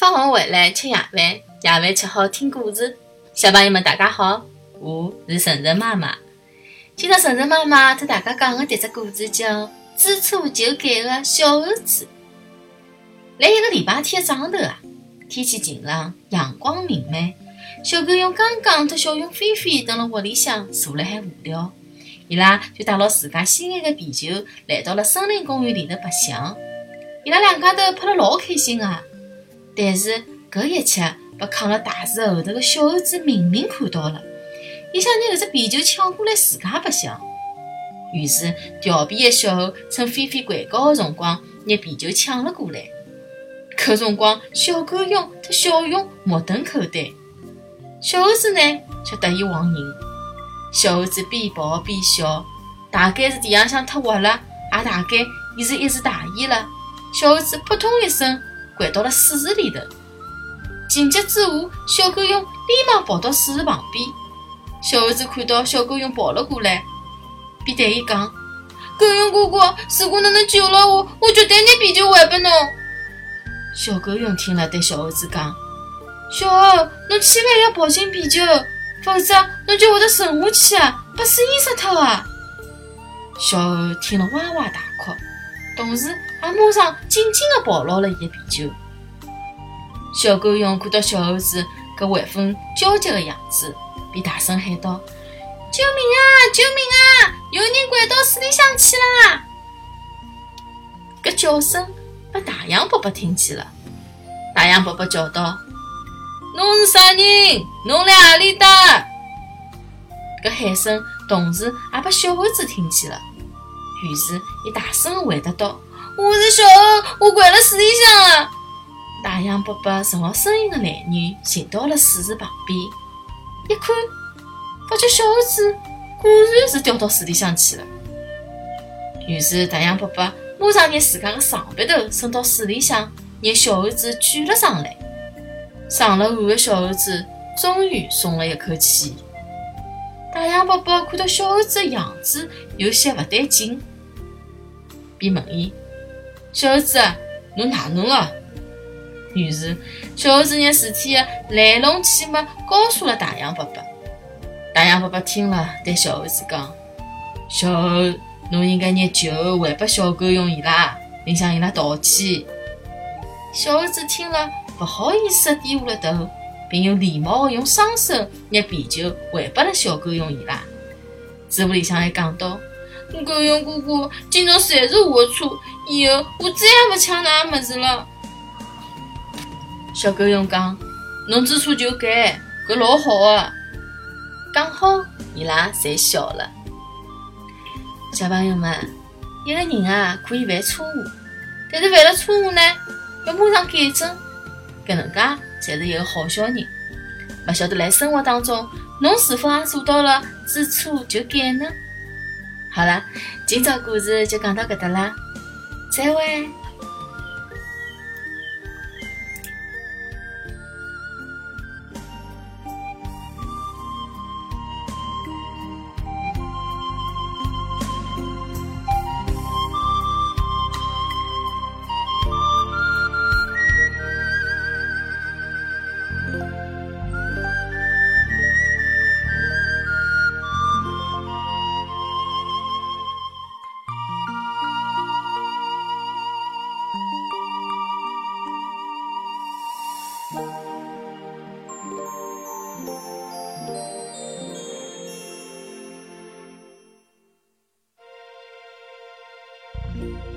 放学回来吃夜饭，夜饭吃好听故事。小朋友们，大家好，我是晨晨妈妈。今朝晨晨妈妈和大家讲的迭只故事叫《知错就改的小猴子》。来一个礼拜天的早头啊，天气晴朗，阳光明媚。小狗用刚刚和小熊菲菲蹲辣屋里向坐辣海无聊，伊拉就带牢自家心爱的皮球来到了森林公园里头白相。伊拉两家头拍了老开心啊！但是搿一切被扛辣大树后头的小猴子明明看到了，伊想拿搿只皮球抢过来自家白相。于是调皮的小猴趁菲菲睡觉的辰光，拿皮球抢了过来。搿辰光，小狗熊和小熊目瞪口呆，小猴子呢却得意忘形。小猴子边跑边笑，大概是地浪向太滑了，也大概伊是一时大意了。小猴子扑通一声。掼到了水池里头，情急之下，小狗熊连忙跑到水池旁边。小猴子看到小狗熊跑了过来，便对伊讲：“狗熊哥哥，如果侬能救了我，我绝对拿啤酒还给侬。”小狗熊听了，对小猴子讲：“小猴，侬千万要抱紧啤酒，否则侬就会得沉下去啊，被水淹死脱啊！”小猴听了哇哇大哭，同时。也马上紧紧地抱牢了伊的啤酒。小狗熊看到小猴子搿万分焦急的样子，便大声喊道：“救命啊！救命啊！有人掼到水里向去啦！”搿叫声被大象伯伯听见了。大象伯伯叫道：“侬是啥人？侬辣何里搭？”搿喊声同时也被小猴子听见了。于是，伊大声回答道。我是小猴，我掼了水里向了。大象伯伯顺牢声音的来源，寻到了水池旁边，一看，发觉小猴子果然是掉到水里向去了。于是大象伯伯马上拿自家的长鼻头伸到水里向，拿小猴子举了上来。上了岸的小猴子终于松了一口气。大象伯伯看到小猴子的样子有些不对劲，便问伊。小猴子，侬哪能了？于是，小猴子拿事体的来龙去脉告诉了大象伯伯。大象伯伯听了，对小猴子讲：“小猴，侬应该拿酒还拨小狗熊伊拉，并向伊拉道歉。”小猴子听了，不好意思地低下了头，并有礼貌的用双手拿啤酒还拨了小狗熊伊拉。嘴巴里向还讲道。狗熊哥哥，今朝侪是我的错，以后我再也不抢那物事了。小狗熊讲：“侬知错就改，搿老好啊。”讲好，伊拉侪笑了。小朋友们，一个人啊可以犯错误，但是犯了错误呢，要马上改正，搿能介才是一个好小人。勿晓得辣生活当中，侬是否也做到了知错就改呢？好了，今朝故事就讲到搿搭啦，再会。thank you.